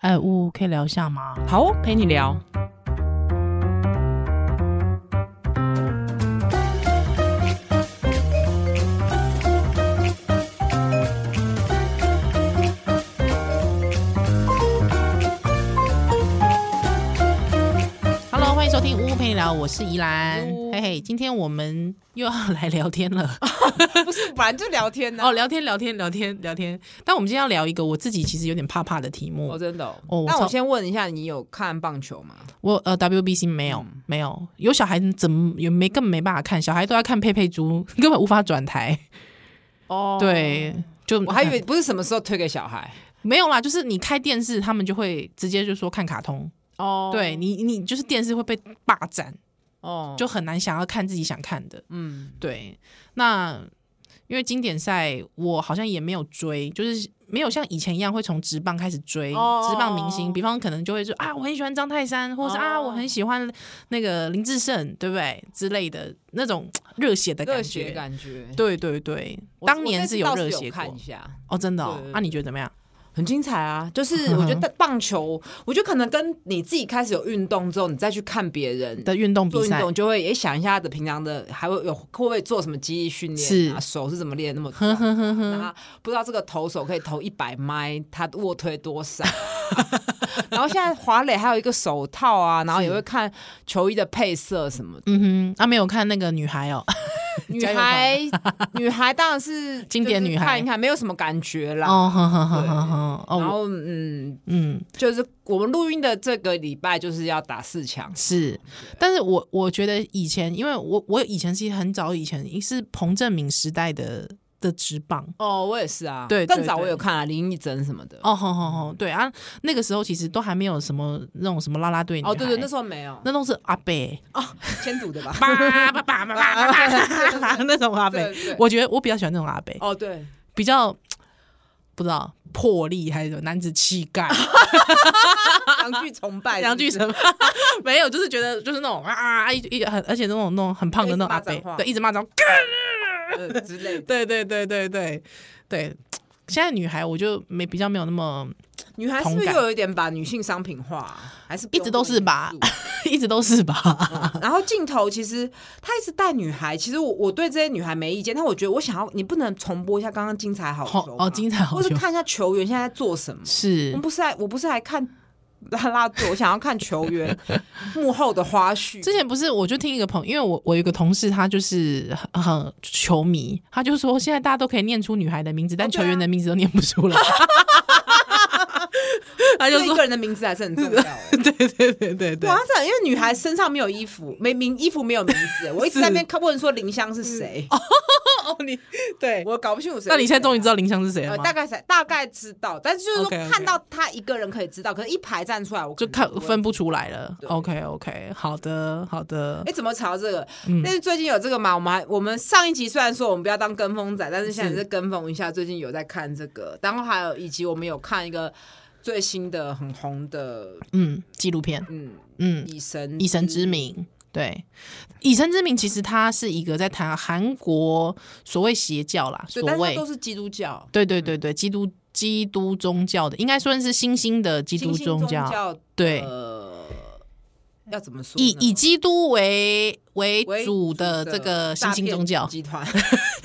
哎，呜，可以聊一下吗？好哦，陪你聊。Hello，欢迎收听呜呜陪你聊，我是宜兰。嘿嘿，今天我们又要来聊天了，不是，本来就聊天呢。哦，聊天，聊天，聊天，聊天。但我们今天要聊一个我自己其实有点怕怕的题目。哦，真的。哦，那我先问一下，你有看棒球吗？我呃，WBC 没有，没有。有小孩子怎么也没根本没办法看，小孩都要看佩佩猪，根本无法转台。哦，对，就我还以为不是什么时候推给小孩，没有啦，就是你开电视，他们就会直接就说看卡通。哦，对你，你就是电视会被霸占。哦，就很难想要看自己想看的，嗯，对。那因为经典赛，我好像也没有追，就是没有像以前一样会从职棒开始追职棒明星。比方可能就会说啊，我很喜欢张泰山，或者是啊，我很喜欢那个林志胜，对不对？之类的那种 热血的感觉，感觉。对对对，当年是有热血看一下哦，真的哦。那你觉得怎么样？很精彩啊！就是我觉得 棒球，嗯、我觉得可能跟你自己开始有运动之后，你再去看别人的运动比赛，就会也想一下他的平常的，还会有会不会做什么肌力训练啊？是手是怎么练那么 壮？然后不知道这个投手可以投一百迈，他卧推多少？然后现在华磊还有一个手套啊，然后也会看球衣的配色什么的。嗯哼，他、啊、没有看那个女孩哦。女 孩，女孩当然是经典女孩，看一看没有什么感觉啦。哦，好好好好好。然后，嗯嗯，就是我们录音的这个礼拜就是要打四强，是。但是我我觉得以前，因为我我以前是很早以前，是彭正明时代的。的职棒。哦，我也是啊，对，更早我有看啊，林一珍什么的。哦，好好好，对啊，那个时候其实都还没有什么那种什么啦啦队哦，对对，那时候没有，那都是阿伯哦，千赌的吧，叭叭叭叭那种阿伯，我觉得我比较喜欢那种阿伯哦，对，比较不知道魄力还是什么男子气概，两句崇拜，两句什么，没有，就是觉得就是那种啊啊一一很，而且那种那种很胖的那种阿伯，对，一直骂脏。之类的，对对对对对对，现在女孩我就没比较没有那么，女孩是不是又有一点把女性商品化，还是 一直都是吧，一直都是吧。嗯、然后镜头其实他一直带女孩，其实我我对这些女孩没意见，但我觉得我想要你不能重播一下刚刚精彩好球哦，精彩好球，或者看一下球员现在在做什么。是，我不是来我不是来看。拉拉队，我想要看球员 幕后的花絮。之前不是，我就听一个朋友，因为我我有一个同事，他就是很，很球迷，他就说现在大家都可以念出女孩的名字，但球员的名字都念不出来。他就说一个人的名字还是很重要。对对对对对，哇塞，因为女孩身上没有衣服，没名衣服没有名字，我一直在那边看，问说林香是谁。哦，你对我搞不清楚谁。那你现在终于知道林香是谁了吗？大概才大概知道，但是就是说看到他一个人可以知道，可是一排站出来，我就看分不出来了。OK OK，好的好的。哎，怎么查这个？但是最近有这个嘛？我们还我们上一集虽然说我们不要当跟风仔，但是现在是跟风一下。最近有在看这个，然后还有以及我们有看一个。最新的很红的嗯纪录片，嗯嗯，以神以神之名，对，以神之名其实它是一个在谈韩国所谓邪教啦，所谓都是基督教，对对对对，基督基督宗教的，应该算是新兴的基督宗教，对，要怎么说？以以基督为为主的这个新兴宗教集团，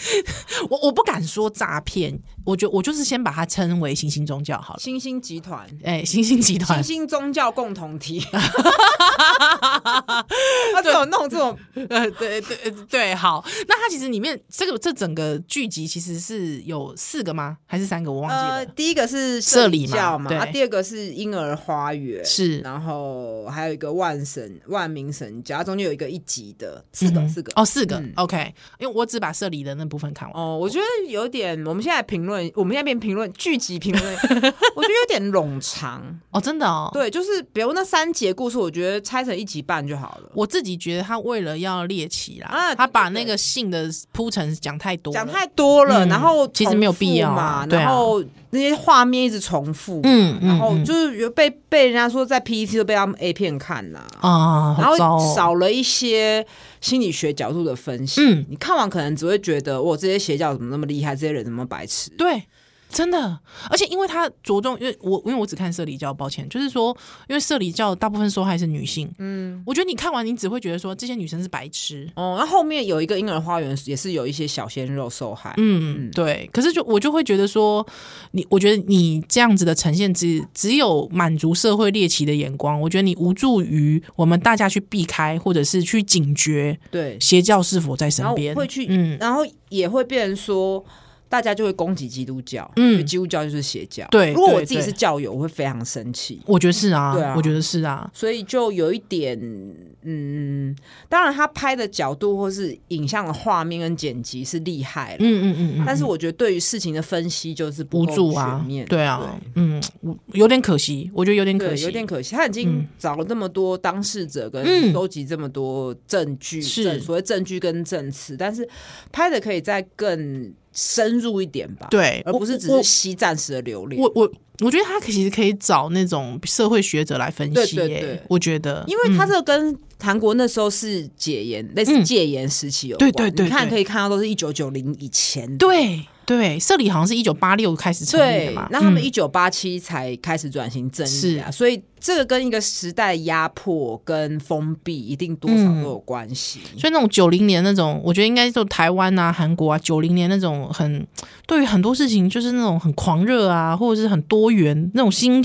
我我不敢说诈骗，我觉我就是先把它称为新兴宗教好了。新兴集团，哎，新兴集团，新兴宗教共同体。他这种弄这种，呃，对对对，好。那它其实里面这个这整个剧集其实是有四个吗？还是三个？我忘记了。第一个是社里教嘛，第二个是婴儿花园，是，然后还有一个万神万民神教，中间有一个一集。的四个四个。哦，四个 OK，因为我只把社里的那部分看完。哦，我觉得有点，我们现在评论，我们现在变评论剧集评论，我觉得有点冗长哦，真的哦，对，就是比如那三节故事，我觉得拆成一集半就好了。我自己觉得他为了要猎奇啦，啊，他把那个性的铺陈讲太多，讲太多了，然后其实没有必要嘛，然后那些画面一直重复，嗯，然后就是有被被人家说在 PPT 都被他们 A 片看呐啊，然后少了一些。心理学角度的分析，嗯，你看完可能只会觉得，哇，这些邪教怎么那么厉害？这些人怎么白痴？对，真的，而且因为他着重，因为我因为我只看社理教，抱歉，就是说，因为社理教大部分受害是女性，嗯，我觉得你看完你只会觉得说这些女生是白痴哦。那后面有一个婴儿花园也是有一些小鲜肉受害，嗯，对。可是就我就会觉得说，你我觉得你这样子的呈现只只有满足社会猎奇的眼光，我觉得你无助于我们大家去避开或者是去警觉，对邪教是否在身边会去，嗯，然后也会变成说。大家就会攻击基督教，嗯，基督教就是邪教。对，如果我自己是教友，我会非常生气。我觉得是啊，对啊，我觉得是啊，所以就有一点，嗯，当然他拍的角度或是影像的画面跟剪辑是厉害了，嗯嗯嗯，但是我觉得对于事情的分析就是不够全面，对啊，嗯，有点可惜，我觉得有点可惜，有点可惜。他已经找了那么多当事者跟收集这么多证据，是。所谓证据跟证词，但是拍的可以再更。深入一点吧，对，而不是只是吸暂时的流量。我我我觉得他其实可以找那种社会学者来分析，对对对，我觉得，因为他这个跟韩国那时候是解严，类似戒严时期有关，对对对，你看可以看到都是一九九零以前，对。对，社里好像是一九八六开始成立的嘛，那他们一九八七才开始转型正义啊，所以这个跟一个时代压迫跟封闭一定多少都有关系。所以那种九零年那种，我觉得应该就台湾啊、韩国啊，九零年那种很对于很多事情就是那种很狂热啊，或者是很多元那种新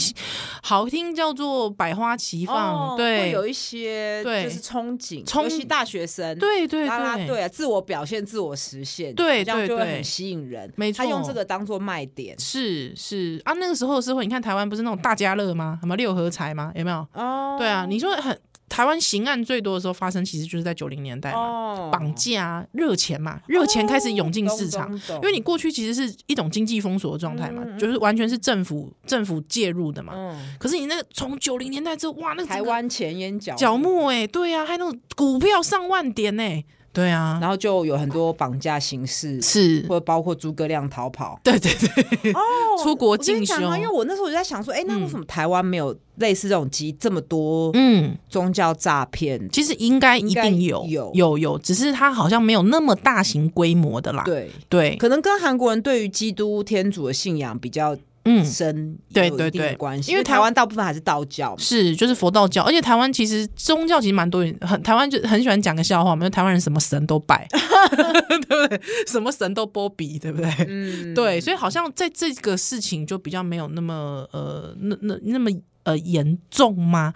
好听叫做百花齐放，对，会有一些对。就是憧憬，尤其大学生，对对对。对啊，自我表现、自我实现，对，这样就会很吸引人。没错，他用这个当做卖点，是是。啊，那个时候的社会，你看台湾不是那种大家乐吗？什么六合彩吗？有没有？哦，对啊，你说很。台湾刑案最多的时候发生，其实就是在九零年代嘛，绑架、热钱嘛，热钱开始涌进市场，因为你过去其实是一种经济封锁的状态嘛，就是完全是政府政府介入的嘛。可是你那个从九零年代之后，哇，那台湾钱淹脚脚目哎，对啊，还有那种股票上万点哎。对啊，然后就有很多绑架形式，是。或者包括诸葛亮逃跑，对对对，哦，出国进修。因为我那时候我就在想说，哎，那为什么台湾没有类似这种机这么多嗯。宗教诈骗？其实应该一定有有。有有，只是它好像没有那么大型规模的啦。对。对，可能跟韩国人对于基督天主的信仰比较。嗯，深对对对关系，因为台湾大部分还是道教，是就是佛道教，而且台湾其实宗教其实蛮多人，很台湾就很喜欢讲个笑话嘛，因为台湾人什么神都拜，对不对？什么神都波比，对不对？嗯，对，所以好像在这个事情就比较没有那么呃，那那那么呃严重吗？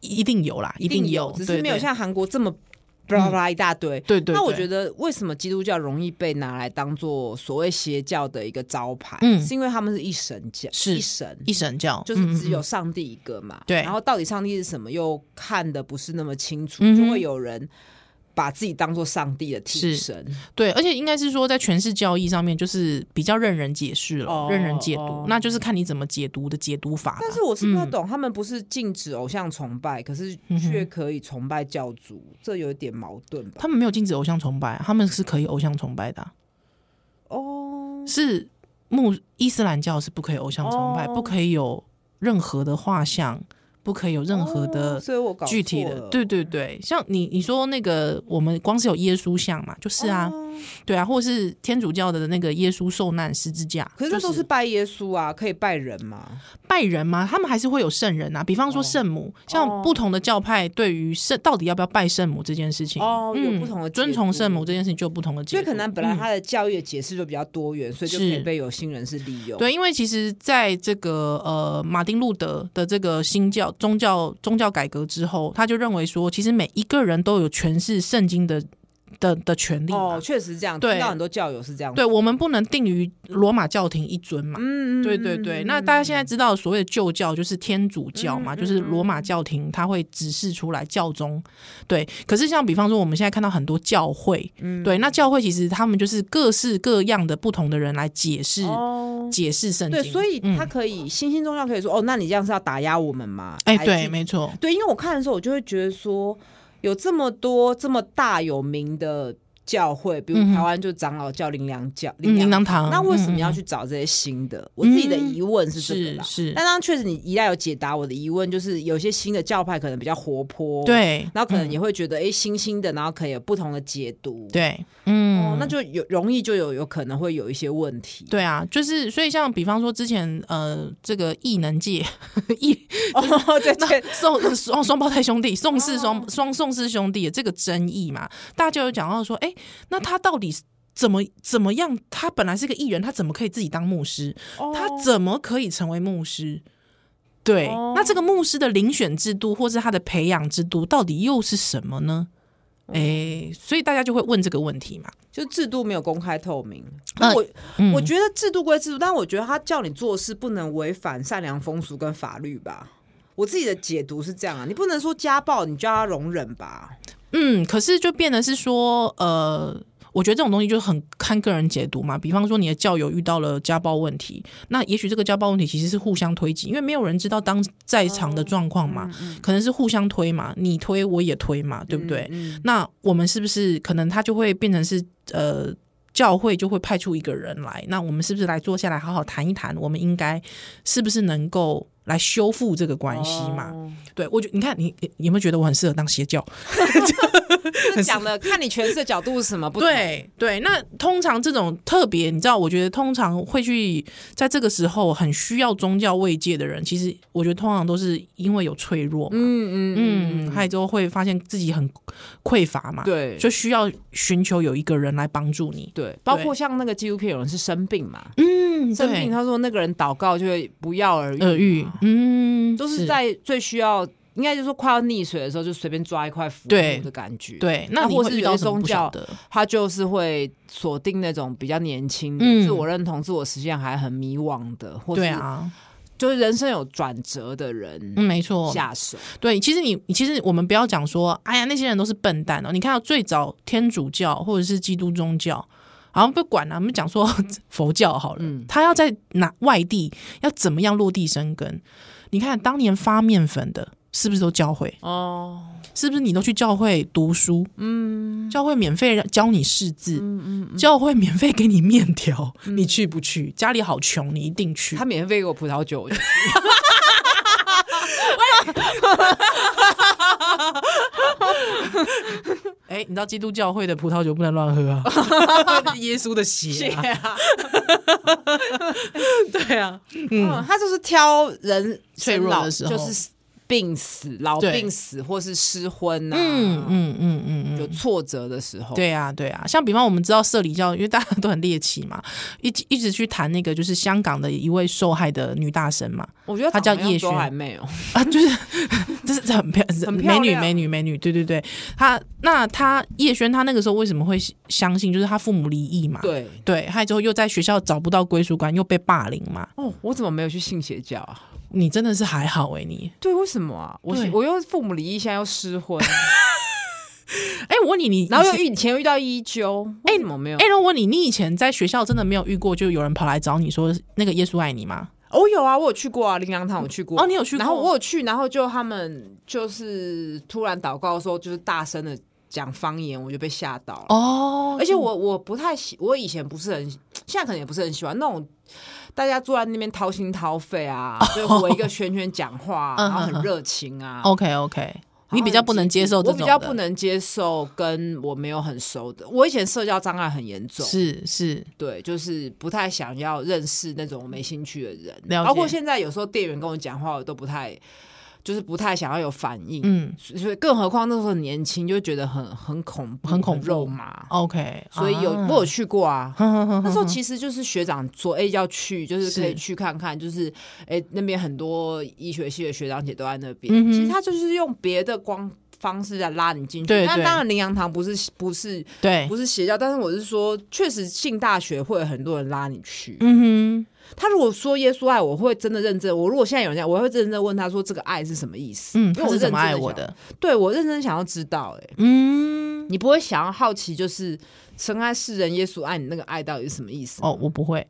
一定有啦，一定有，只是没有像韩国这么。巴拉巴拉一大堆，对对。那我觉得为什么基督教容易被拿来当做所谓邪教的一个招牌？嗯，是因为他们是一神教，是一神一神教，就是只有上帝一个嘛。对。然后到底上帝是什么，又看得不是那么清楚，就会有人。把自己当做上帝的替身，对，而且应该是说在权势教义上面，就是比较任人解释了，哦、任人解读，哦、那就是看你怎么解读的解读法。但是我是不太懂，嗯、他们不是禁止偶像崇拜，可是却可以崇拜教主，嗯、这有点矛盾吧？他们没有禁止偶像崇拜，他们是可以偶像崇拜的、啊。哦，是穆伊斯兰教是不可以偶像崇拜，哦、不可以有任何的画像。不可以有任何的具体的，对对对，像你你说那个，我们光是有耶稣像嘛，就是啊，对啊，或者是天主教的那个耶稣受难十字架，可是那都是拜耶稣啊，可以拜人吗？拜人吗？他们还是会有圣人啊，比方说圣母，像不同的教派对于圣到底要不要拜圣母这件事情，哦，有不同的遵从圣母这件事情就有不同的解释，所以可能本来他的教育的解释就比较多元，所以就可以被有心人士利用。对，因为其实在这个呃马丁路德的这个新教。宗教宗教改革之后，他就认为说，其实每一个人都有诠释圣经的的的权利。哦，确实这样。对，听到很多教友是这样。对，我们不能定于罗马教廷一尊嘛。嗯，对对对。那大家现在知道所谓的旧教就是天主教嘛，就是罗马教廷他会指示出来教宗。对。可是像比方说我们现在看到很多教会，嗯对，那教会其实他们就是各式各样的不同的人来解释。解释圣经，对，所以他可以新兴宗教可以说哦，那你这样是要打压我们吗？哎，对，没错，对，因为我看的时候，我就会觉得说，有这么多这么大有名的教会，比如台湾就长老教灵粮教灵粮堂，那为什么要去找这些新的？我自己的疑问是这个啦，是，但当确实你一旦有解答我的疑问，就是有些新的教派可能比较活泼，对，然后可能也会觉得哎，新兴的，然后可以有不同的解读，对，嗯。嗯，那就有容易就有有可能会有一些问题。对啊，就是所以像比方说之前呃，这个异能界 异哦，对 对，宋 双双胞胎兄弟宋氏双双宋氏兄弟的这个争议嘛，大家就有讲到说，哎，那他到底怎么怎么样？他本来是个艺人，他怎么可以自己当牧师？他怎么可以成为牧师？对，那这个牧师的遴选制度，或是他的培养制度，到底又是什么呢？哎，所以大家就会问这个问题嘛，就制度没有公开透明。那我、嗯、我觉得制度归制度，但我觉得他叫你做事不能违反善良风俗跟法律吧。我自己的解读是这样啊，你不能说家暴你就要他容忍吧？嗯，可是就变得是说，呃。我觉得这种东西就很看个人解读嘛。比方说，你的教友遇到了家暴问题，那也许这个家暴问题其实是互相推挤，因为没有人知道当在场的状况嘛，可能是互相推嘛，你推我也推嘛，对不对？那我们是不是可能他就会变成是呃，教会就会派出一个人来，那我们是不是来坐下来好好谈一谈，我们应该是不是能够来修复这个关系嘛？对，我觉你看你你有没有觉得我很适合当邪教？讲的看你诠释的角度是什么不同？对对，那通常这种特别，你知道，我觉得通常会去在这个时候很需要宗教慰藉的人，其实我觉得通常都是因为有脆弱嘛，嗯嗯嗯，还有之后会发现自己很匮乏嘛，对，就需要寻求有一个人来帮助你，对，包括像那个纪录片，有人是生病嘛，嗯，生病，他说那个人祷告就会不药而愈，嗯，都是。在最需要。应该就是说，快要溺水的时候，就随便抓一块浮木的感觉。对，那或是有些宗教，他就是会锁定那种比较年轻、嗯、自我认同、自我实现还很迷惘的，或是啊，就是人生有转折的人。嗯，没错，下手。对，其实你，其实我们不要讲说，哎呀，那些人都是笨蛋哦。你看到最早天主教或者是基督宗教，好像不管了、啊，我们讲说 佛教好了，嗯、他要在哪外地要怎么样落地生根？你看当年发面粉的。是不是都教会哦？是不是你都去教会读书？嗯，教会免费教你识字，嗯嗯，嗯教会免费给你面条，嗯、你去不去？家里好穷，你一定去。他免费给我葡萄酒，我就去。哎，你知道基督教会的葡萄酒不能乱喝啊？耶稣的血啊！对啊，嗯，他就是挑人脆弱的时候，就是。病死、老病死，或是失婚啊，嗯嗯嗯嗯，有挫折的时候，对啊对啊，像比方我们知道社里教，因为大家都很猎奇嘛，一一直去谈那个就是香港的一位受害的女大神嘛，我觉得她叫叶萱，还没有啊，就是 就是很漂很美女美女美女，对对对，她那她叶萱她那个时候为什么会相信，就是她父母离异嘛，对。对，还有之后又在学校找不到归属感，又被霸凌嘛，哦，我怎么没有去信邪教啊？你真的是还好哎、欸，你对，为什么啊？我我又父母离异，现在又失婚。哎、欸，我问你，你然后又以前遇到一纠，哎，怎么没有？哎，我问你，你以前在学校真的没有遇过，就有人跑来找你说那个耶稣爱你吗？哦，有啊，我有去过啊，灵粮堂我去过。哦，你有去过？然后我有去，然后就他们就是突然祷告的时候，就是大声的讲方言，我就被吓到了。哦，而且我我不太喜，我以前不是很，现在可能也不是很喜欢那种。大家坐在那边掏心掏肺啊，就围一个圈圈讲话，然后很热情啊。OK OK，你比较不能接受这种，我比较不能接受跟我没有很熟的。我以前社交障碍很严重，是是，对，就是不太想要认识那种没兴趣的人。包括现在有时候店员跟我讲话，我都不太。就是不太想要有反应，嗯，所以更何况那时候很年轻，就觉得很很恐怖，很恐怖，肉麻。OK，所以有我有去过啊，那时候其实就是学长说，哎，要去，就是可以去看看，就是哎那边很多医学系的学长姐都在那边。其实他就是用别的光方式在拉你进去。那当然灵粮堂不是不是对不是邪教，但是我是说，确实进大学会有很多人拉你去。嗯哼。他如果说耶稣爱我，会真的认真。我如果现在有人这样，我会认真问他说：“这个爱是什么意思？”嗯，他是怎么爱我的？对，我认真想要知道。哎，嗯，你不会想要好奇，就是深爱世人，耶稣爱你那个爱到底是什么意思？哦，我不会，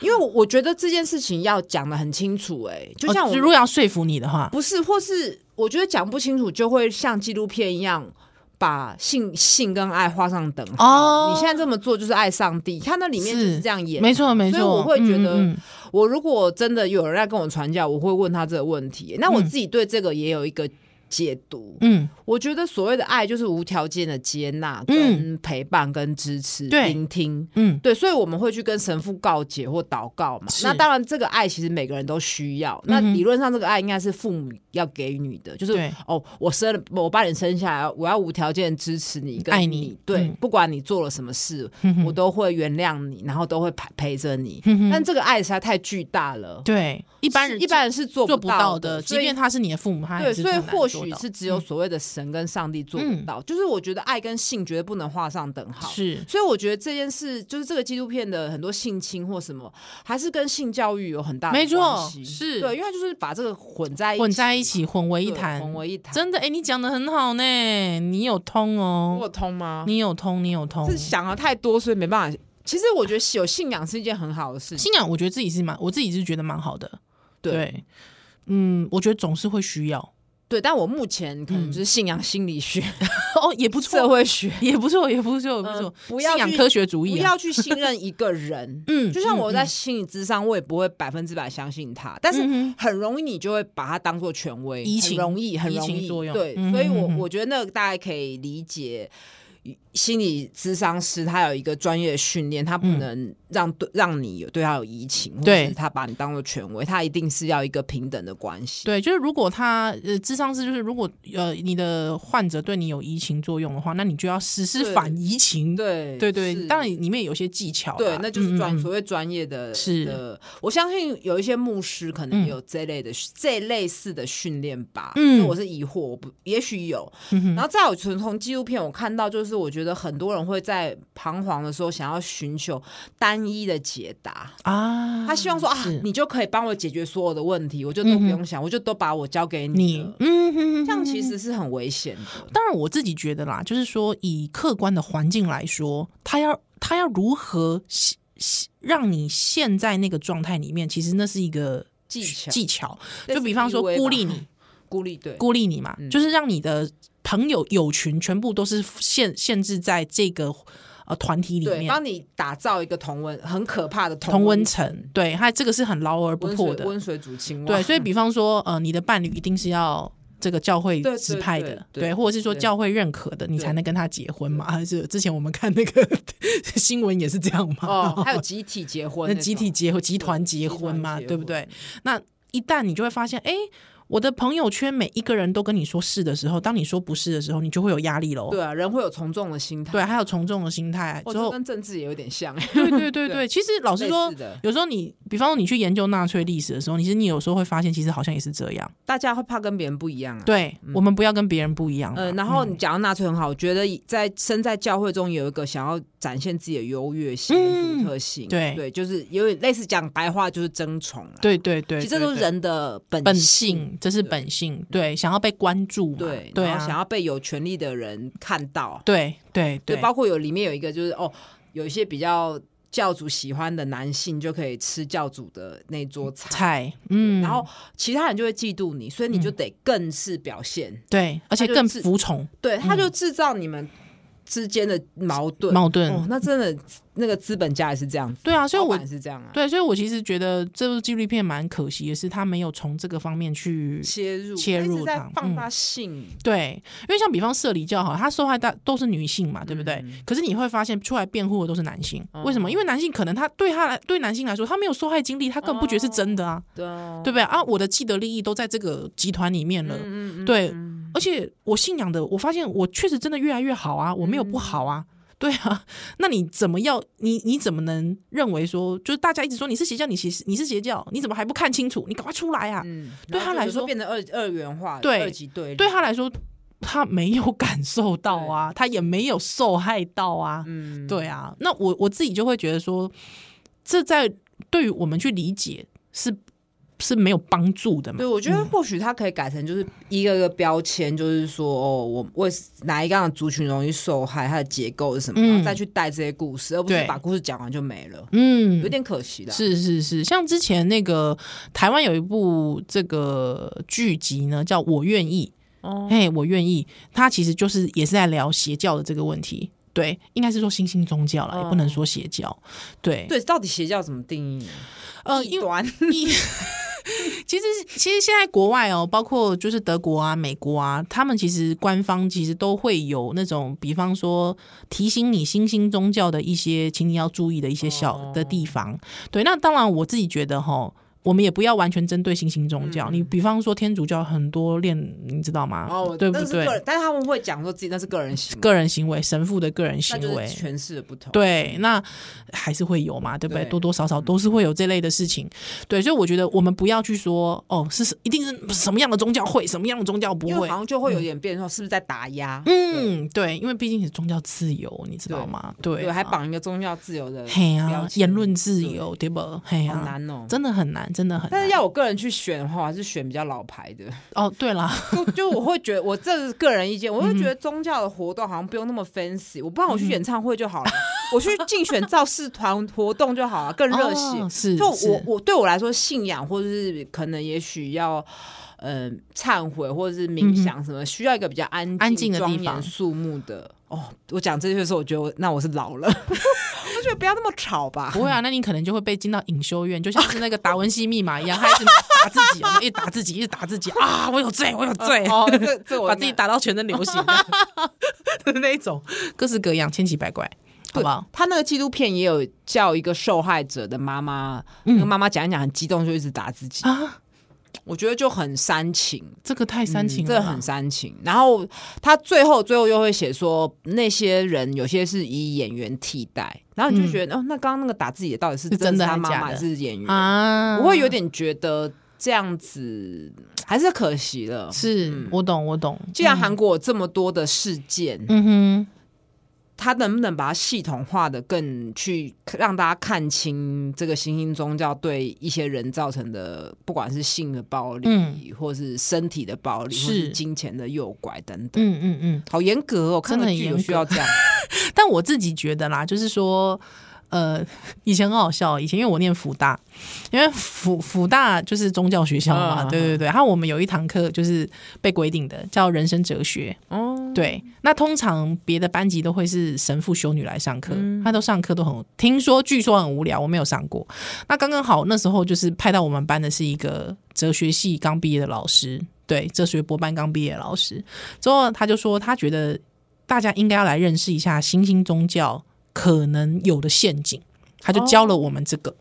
因为我觉得这件事情要讲的很清楚。哎，就像我如果要说服你的话，不是，或是我觉得讲不清楚，就会像纪录片一样。把性性跟爱画上等号哦，你现在这么做就是爱上帝，他那里面是这样演，没错没错。所以我会觉得，嗯嗯、我如果真的有人在跟我传教，我会问他这个问题。那我自己对这个也有一个解读。嗯，我觉得所谓的爱就是无条件的接纳、跟陪伴、跟支持、聆听。嗯，对，所以我们会去跟神父告解或祷告嘛。那当然，这个爱其实每个人都需要。那理论上，这个爱应该是父母要给予的，就是哦，我生了，我把你生下来，我要无条件支持你、爱你。对，不管你做了什么事，我都会原谅你，然后都会陪陪着你。但这个爱实在太巨大了。对，一般人一般人是做不到的，即便他是你的父母，他对，所以或许是只有所谓的神跟上帝做不到。就是我觉得爱跟性绝对不能画上等号。是，所以我觉得这件事，就是这个纪录片的很多性侵或什么，还是跟性教育有很大的关系。是对，因为他就是把这个混在混在一起，混为一谈，混为一谈。真的，哎，你讲的很好呢，你有通哦，我有通吗？你有通，你有通，是想的太多，所以没办法。其实我觉得有信仰是一件很好的事情。信仰，我觉得自己是蛮，我自己是觉得蛮好的。对，对，嗯，我觉得总是会需要。对，但我目前可能就是信仰心理学，嗯、哦，也不错，社会学也不错，也不错，不错。不要信仰科学主义、啊，不要去信任一个人。嗯，就像我在心理智商，我也不会百分之百相信他，但是很容易你就会把他当做权威，很容易，很容易作用。对，所以我我觉得那个大家可以理解。心理智商师他有一个专业训练，他不能让对让你有对他有移情，对，他把你当做权威，他一定是要一个平等的关系。对，就是如果他呃智商是就是如果呃你的患者对你有移情作用的话，那你就要实施反移情。对对对，当然里面有些技巧，对，那就是专所谓专业的。是的，我相信有一些牧师可能有这类的这类似的训练吧。嗯，我是疑惑，我不也许有。然后再有从从纪录片我看到就是。我觉得很多人会在彷徨的时候想要寻求单一的解答啊，他希望说啊，你就可以帮我解决所有的问题，我就都不用想，我就都把我交给你。嗯，这样其实是很危险的。当然，我自己觉得啦，就是说以客观的环境来说，他要他要如何让你陷在那个状态里面，其实那是一个技巧技巧。就比方说孤立你，孤立对孤立你嘛，就是让你的。朋友友群全部都是限限制在这个呃团体里面，帮你打造一个同温很可怕的同温层，对，它这个是很牢而不破的温水煮青蛙。对，所以比 方说呃，你的伴侣一定是要这个教会指派的，对，对，对，对，对，或者是说教会认可的，你才能跟他结婚嘛？还是之前我们看那个新闻也是这样嘛？哦，还有集体结婚，那集体结婚、集团结婚嘛？对不对？那一旦你就会发现，哎。我的朋友圈每一个人都跟你说是的时候，当你说不是的时候，你就会有压力喽。对啊，人会有从众的心态。对，还有从众的心态。之后跟政治也有点像。对对对 对，其实老实说，有时候你，比方说你去研究纳粹历史的时候，其实你有时候会发现，其实好像也是这样。大家会怕跟别人不一样啊。对，我们不要跟别人不一样。嗯，然后你讲到纳粹很好，我觉得在身在教会中有一个想要展现自己的优越性、独特性。对。对，就是有点类似讲白话就是争宠。对对对，其实这都是人的本性，这是本性。对，想要被关注，对对啊，想要被有权力的人看到，对对对，包括有里面有一个就是哦，有一些比较教主喜欢的男性就可以吃教主的那桌菜，嗯，然后其他人就会嫉妒你，所以你就得更是表现，对，而且更服从，对，他就制造你们之间的矛盾，矛盾，哦，那真的。那个资本家也是这样子，对啊，所以我是这样啊，对，所以我其实觉得这部纪录片蛮可惜的是，他没有从这个方面去切入，切入在放大性、嗯，对，因为像比方社里教好，他受害大都是女性嘛，对不对？嗯、可是你会发现出来辩护的都是男性，嗯、为什么？因为男性可能他对他来对男性来说，他没有受害经历，他更不觉得是真的啊，对、哦，对不对？啊？我的既得利益都在这个集团里面了，嗯嗯对，而且我信仰的，我发现我确实真的越来越好啊，我没有不好啊。嗯对啊，那你怎么要你你怎么能认为说，就是大家一直说你是邪教，你其实你是邪教，你怎么还不看清楚？你赶快出来啊！嗯，对他来说变得二二元化，对二级对，对他来说他没有感受到啊，他也没有受害到啊，嗯，对啊，那我我自己就会觉得说，这在对于我们去理解是。是没有帮助的嘛？对，我觉得或许它可以改成就是一个个标签，嗯、就是说哦，我为哪一个样的族群容易受害，它的结构是什么，嗯、然后再去带这些故事，而不是把故事讲完就没了。嗯，有点可惜的。是是是，像之前那个台湾有一部这个剧集呢，叫《我愿意》哦，嘿，我愿意，它其实就是也是在聊邪教的这个问题。对，应该是说新兴宗教了，哦、也不能说邪教。对对，到底邪教怎么定义呢？呃，异端 异。其实，其实现在国外哦，包括就是德国啊、美国啊，他们其实官方其实都会有那种，比方说提醒你新兴宗教的一些，请你要注意的一些小的地方。对，那当然我自己觉得哈。我们也不要完全针对新兴宗教，嗯、你比方说天主教很多练，你知道吗？哦，对不对？但是他们会讲说自己那是个人行为，个人行为，神父的个人行为，诠释的不同。对，那还是会有嘛，对不对？对多多少少都是会有这类的事情。对，所以我觉得我们不要去说哦，是一定是什么样的宗教会，什么样的宗教不会，好像就会有点变成说是不是在打压？嗯，对，因为毕竟是宗教自由，你知道吗？对，对，还绑一个宗教自由的，嘿呀，言论自由，对不？嘿呀，难哦，真的很难，真的很。但是要我。个人去选的话，还是选比较老牌的。哦，对了，就就我会觉得，我这是个人意见，我会觉得宗教的活动好像不用那么 fancy。我不然我去演唱会就好了，我去竞选造势团活动就好了，更热血。是，就我我对我来说，信仰或者是可能也许要嗯忏悔或者是冥想什么，需要一个比较安静、安静的地方、肃穆的。哦，我讲这些的时候，我觉得我那我是老了。我觉得不要那么吵吧。不会啊，那你可能就会被进到隐修院，就像 是那个达文西密码一样，他一直打自己，一直打自己，一直打自己啊！我有罪，我有罪，哦，这这我 把自己打到全身流血的 那一种，各式各样，千奇百怪，好不好？他那个纪录片也有叫一个受害者的妈妈，那个妈妈讲一讲很激动，就一直打自己啊。我觉得就很煽情，这个太煽情了，这个很煽情。然后他最后最后又会写说，那些人有些是以演员替代，然后你就觉得，哦，那刚刚那个打自己的到底是真的他妈妈还是演员啊？我会有点觉得这样子还是可惜了。是我懂，我懂。既然韩国有这么多的事件，嗯哼。他能不能把它系统化的更去让大家看清这个新兴宗教对一些人造成的，不管是性的暴力，嗯、或是身体的暴力，是或是金钱的诱拐等等。嗯嗯嗯，好严格哦，真的有需要这样。但我自己觉得啦，就是说。呃，以前很好笑，以前因为我念福大，因为福福大就是宗教学校嘛，对对对。然后我们有一堂课就是被规定的，叫人生哲学。哦，对。那通常别的班级都会是神父修女来上课，他都上课都很听说，据说很无聊，我没有上过。那刚刚好那时候就是派到我们班的是一个哲学系刚毕业的老师，对，哲学博班刚毕业的老师。之后他就说，他觉得大家应该要来认识一下新兴宗教。可能有的陷阱，他就教了我们这个，哦、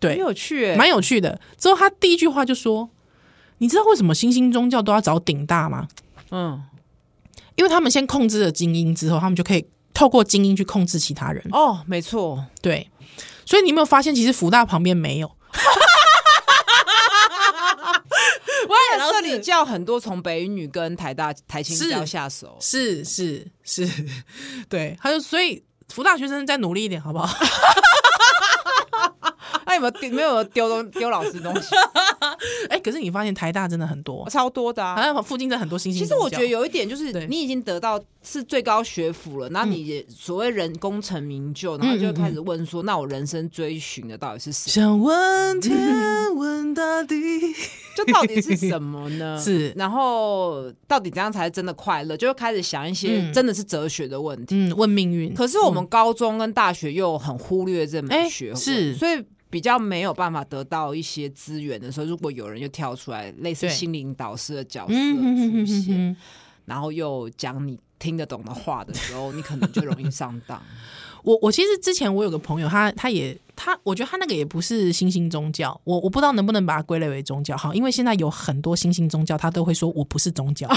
对，很有趣，蛮有趣的。之后他第一句话就说：“你知道为什么新兴宗教都要找顶大吗？”嗯，因为他们先控制了精英之后，他们就可以透过精英去控制其他人。哦，没错，对。所以你有没有发现，其实福大旁边没有？我也这 里叫很多从北一女跟台大台青教下手，是是是，是，对，他就所以。辅大学生再努力一点，好不好？哎，有没有丢没有丢东丢老师东西？哎，可是你发现台大真的很多，超多的啊！好像附近的很多新兴。其实我觉得有一点就是，你已经得到是最高学府了，那你也所谓人功成名就，然后就开始问说，那我人生追寻的到底是谁？想问天问大地，就到底是什么呢？是，然后到底怎样才是真的快乐？就会开始想一些真的是哲学的问题，嗯，问命运。可是我们高中跟大学又很忽略这门学问，是，所以。比较没有办法得到一些资源的时候，如果有人就跳出来，类似心灵导师的角色出现，然后又讲你听得懂的话的时候，你可能就容易上当。我我其实之前我有个朋友，他他也他，我觉得他那个也不是新兴宗教，我我不知道能不能把它归类为宗教哈，因为现在有很多新兴宗教，他都会说我不是宗教。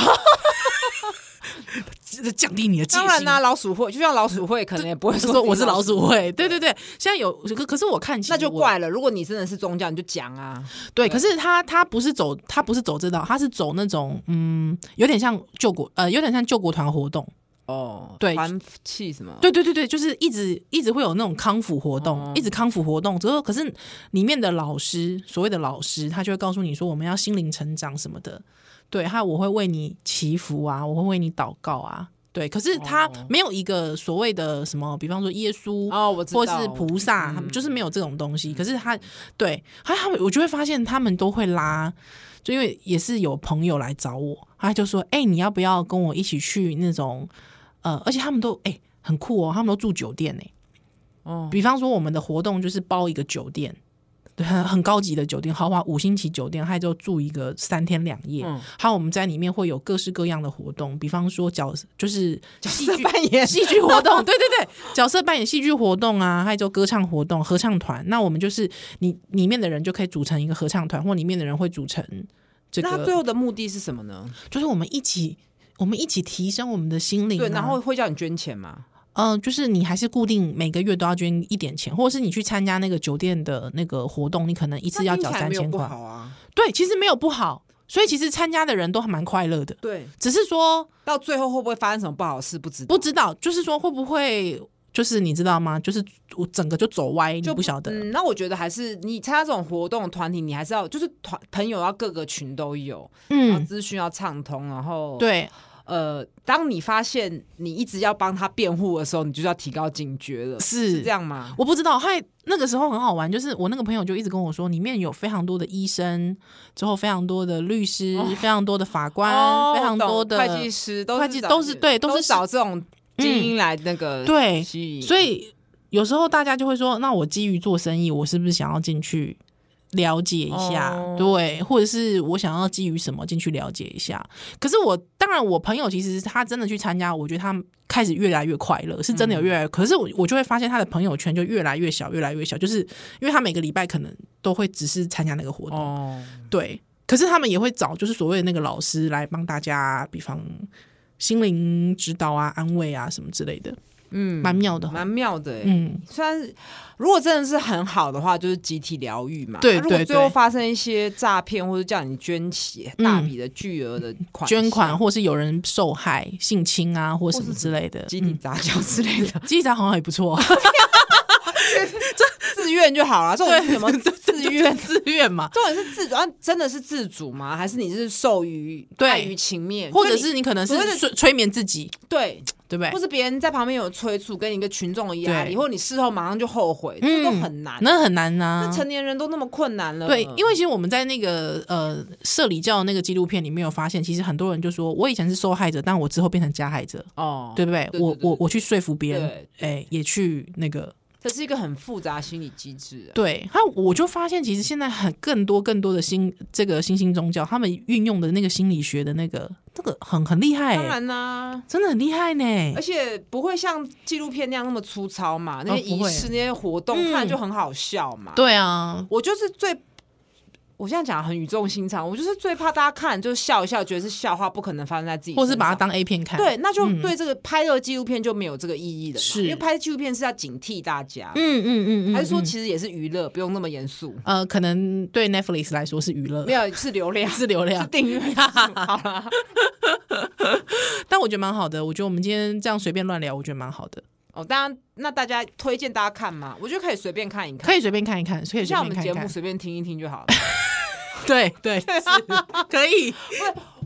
降低你的戒心。当然啦、啊，老鼠会就像老鼠会，可能也不会说我是老鼠会。对对对，现在有可可是我看起来那就怪了。如果你真的是宗教，你就讲啊。对，可是他他不是走他不是走这道，他是走那种嗯，有点像救国呃，有点像救国团活动哦。对，团气什么？对对对对，就是一直一直会有那种康复活动，哦、一直康复活动。之后可是里面的老师，所谓的老师，他就会告诉你说，我们要心灵成长什么的。对，还有我会为你祈福啊，我会为你祷告啊。对，可是他没有一个所谓的什么，比方说耶稣或是菩萨，他们就是没有这种东西。可是他对，还他们，我就会发现他们都会拉，就因为也是有朋友来找我，他就说：“哎，你要不要跟我一起去那种？呃，而且他们都哎很酷哦，他们都住酒店呢。哦，比方说我们的活动就是包一个酒店。”很很高级的酒店，豪华五星级酒店，还就住一个三天两夜。嗯，还有我们在里面会有各式各样的活动，比方说角就是角色扮演、戏剧活动，对对对，角色扮演戏剧活动啊，还有就歌唱活动、合唱团。那我们就是你里面的人就可以组成一个合唱团，或里面的人会组成这个。那最后的目的是什么呢？就是我们一起，我们一起提升我们的心灵啊。对，然后会叫你捐钱吗？嗯、呃，就是你还是固定每个月都要捐一点钱，或者是你去参加那个酒店的那个活动，你可能一次要缴三千块。好啊，对，其实没有不好，所以其实参加的人都还蛮快乐的。对，只是说到最后会不会发生什么不好的事，不知道。不知道，就是说会不会，就是你知道吗？就是我整个就走歪，就不晓得。嗯，那我觉得还是你参加这种活动团体，你还是要就是团朋友要各个群都有，嗯，资讯要畅通，然后对。呃，当你发现你一直要帮他辩护的时候，你就要提高警觉了，是，是这样吗？我不知道，还那个时候很好玩，就是我那个朋友就一直跟我说，里面有非常多的医生，之后非常多的律师，哦、非常多的法官，哦、非常多的会计师，都是都是对，都是找这种精英来那个、嗯、对，所以有时候大家就会说，那我基于做生意，我是不是想要进去？了解一下，哦、对，或者是我想要基于什么进去了解一下。可是我当然，我朋友其实他真的去参加，我觉得他开始越来越快乐，是真的有越来越。嗯、可是我我就会发现他的朋友圈就越来越小，越来越小，就是因为他每个礼拜可能都会只是参加那个活动，哦、对。可是他们也会找就是所谓的那个老师来帮大家，比方心灵指导啊、安慰啊什么之类的。嗯，蛮妙的，蛮妙的。嗯，虽然如果真的是很好的话，就是集体疗愈嘛。对对对。如果最后发生一些诈骗，或者叫你捐起大笔的巨额的款捐款，或是有人受害、性侵啊，或什么之类的，集体杂交之类的，集体杂好像也不错。这自愿就好了。这种是什么 自愿？自愿嘛？这种是自主，真的是自主吗？还是你是受于碍于情面，或者是你可能是催催眠自己？对。对不对？或是别人在旁边有催促，跟一个群众的压力，或者你事后马上就后悔，这都很难。那很难呐。那成年人都那么困难了。对，因为其实我们在那个呃社里教那个纪录片里面有发现，其实很多人就说，我以前是受害者，但我之后变成加害者。哦，对不对？我我我去说服别人，哎，也去那个。这是一个很复杂心理机制。对，他我就发现，其实现在很更多更多的新这个新兴宗教，他们运用的那个心理学的那个。这个很很厉害，当然啦，真的很厉害呢，而且不会像纪录片那样那么粗糙嘛，那些仪式、那些活动看就很好笑嘛。对啊，我就是最。我现在讲很语重心长，我就是最怕大家看就是笑一笑，觉得是笑话，不可能发生在自己，或是把它当 A 片看。对，那就对这个拍这个纪录片就没有这个意义了，是因为拍纪录片是要警惕大家。嗯嗯嗯，还是说其实也是娱乐，不用那么严肃？呃，可能对 Netflix 来说是娱乐，没有是流量，是流量，是订阅。好了，但我觉得蛮好的，我觉得我们今天这样随便乱聊，我觉得蛮好的。哦，当然，那大家推荐大家看嘛？我觉得可以随便看一看，可以随便看一看，可以像我们节目随便听一听就好了。对 对，可以，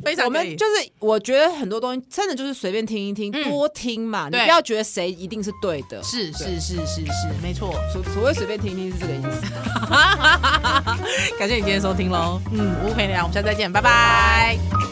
非常。我们就是，我觉得很多东西真的就是随便听一听，多听嘛，你不要觉得谁一定是对的。是是是是是，没错。所所谓随便听一听是这个意思。感谢你今天收听喽，嗯，无陪聊，我们下次再见，拜拜。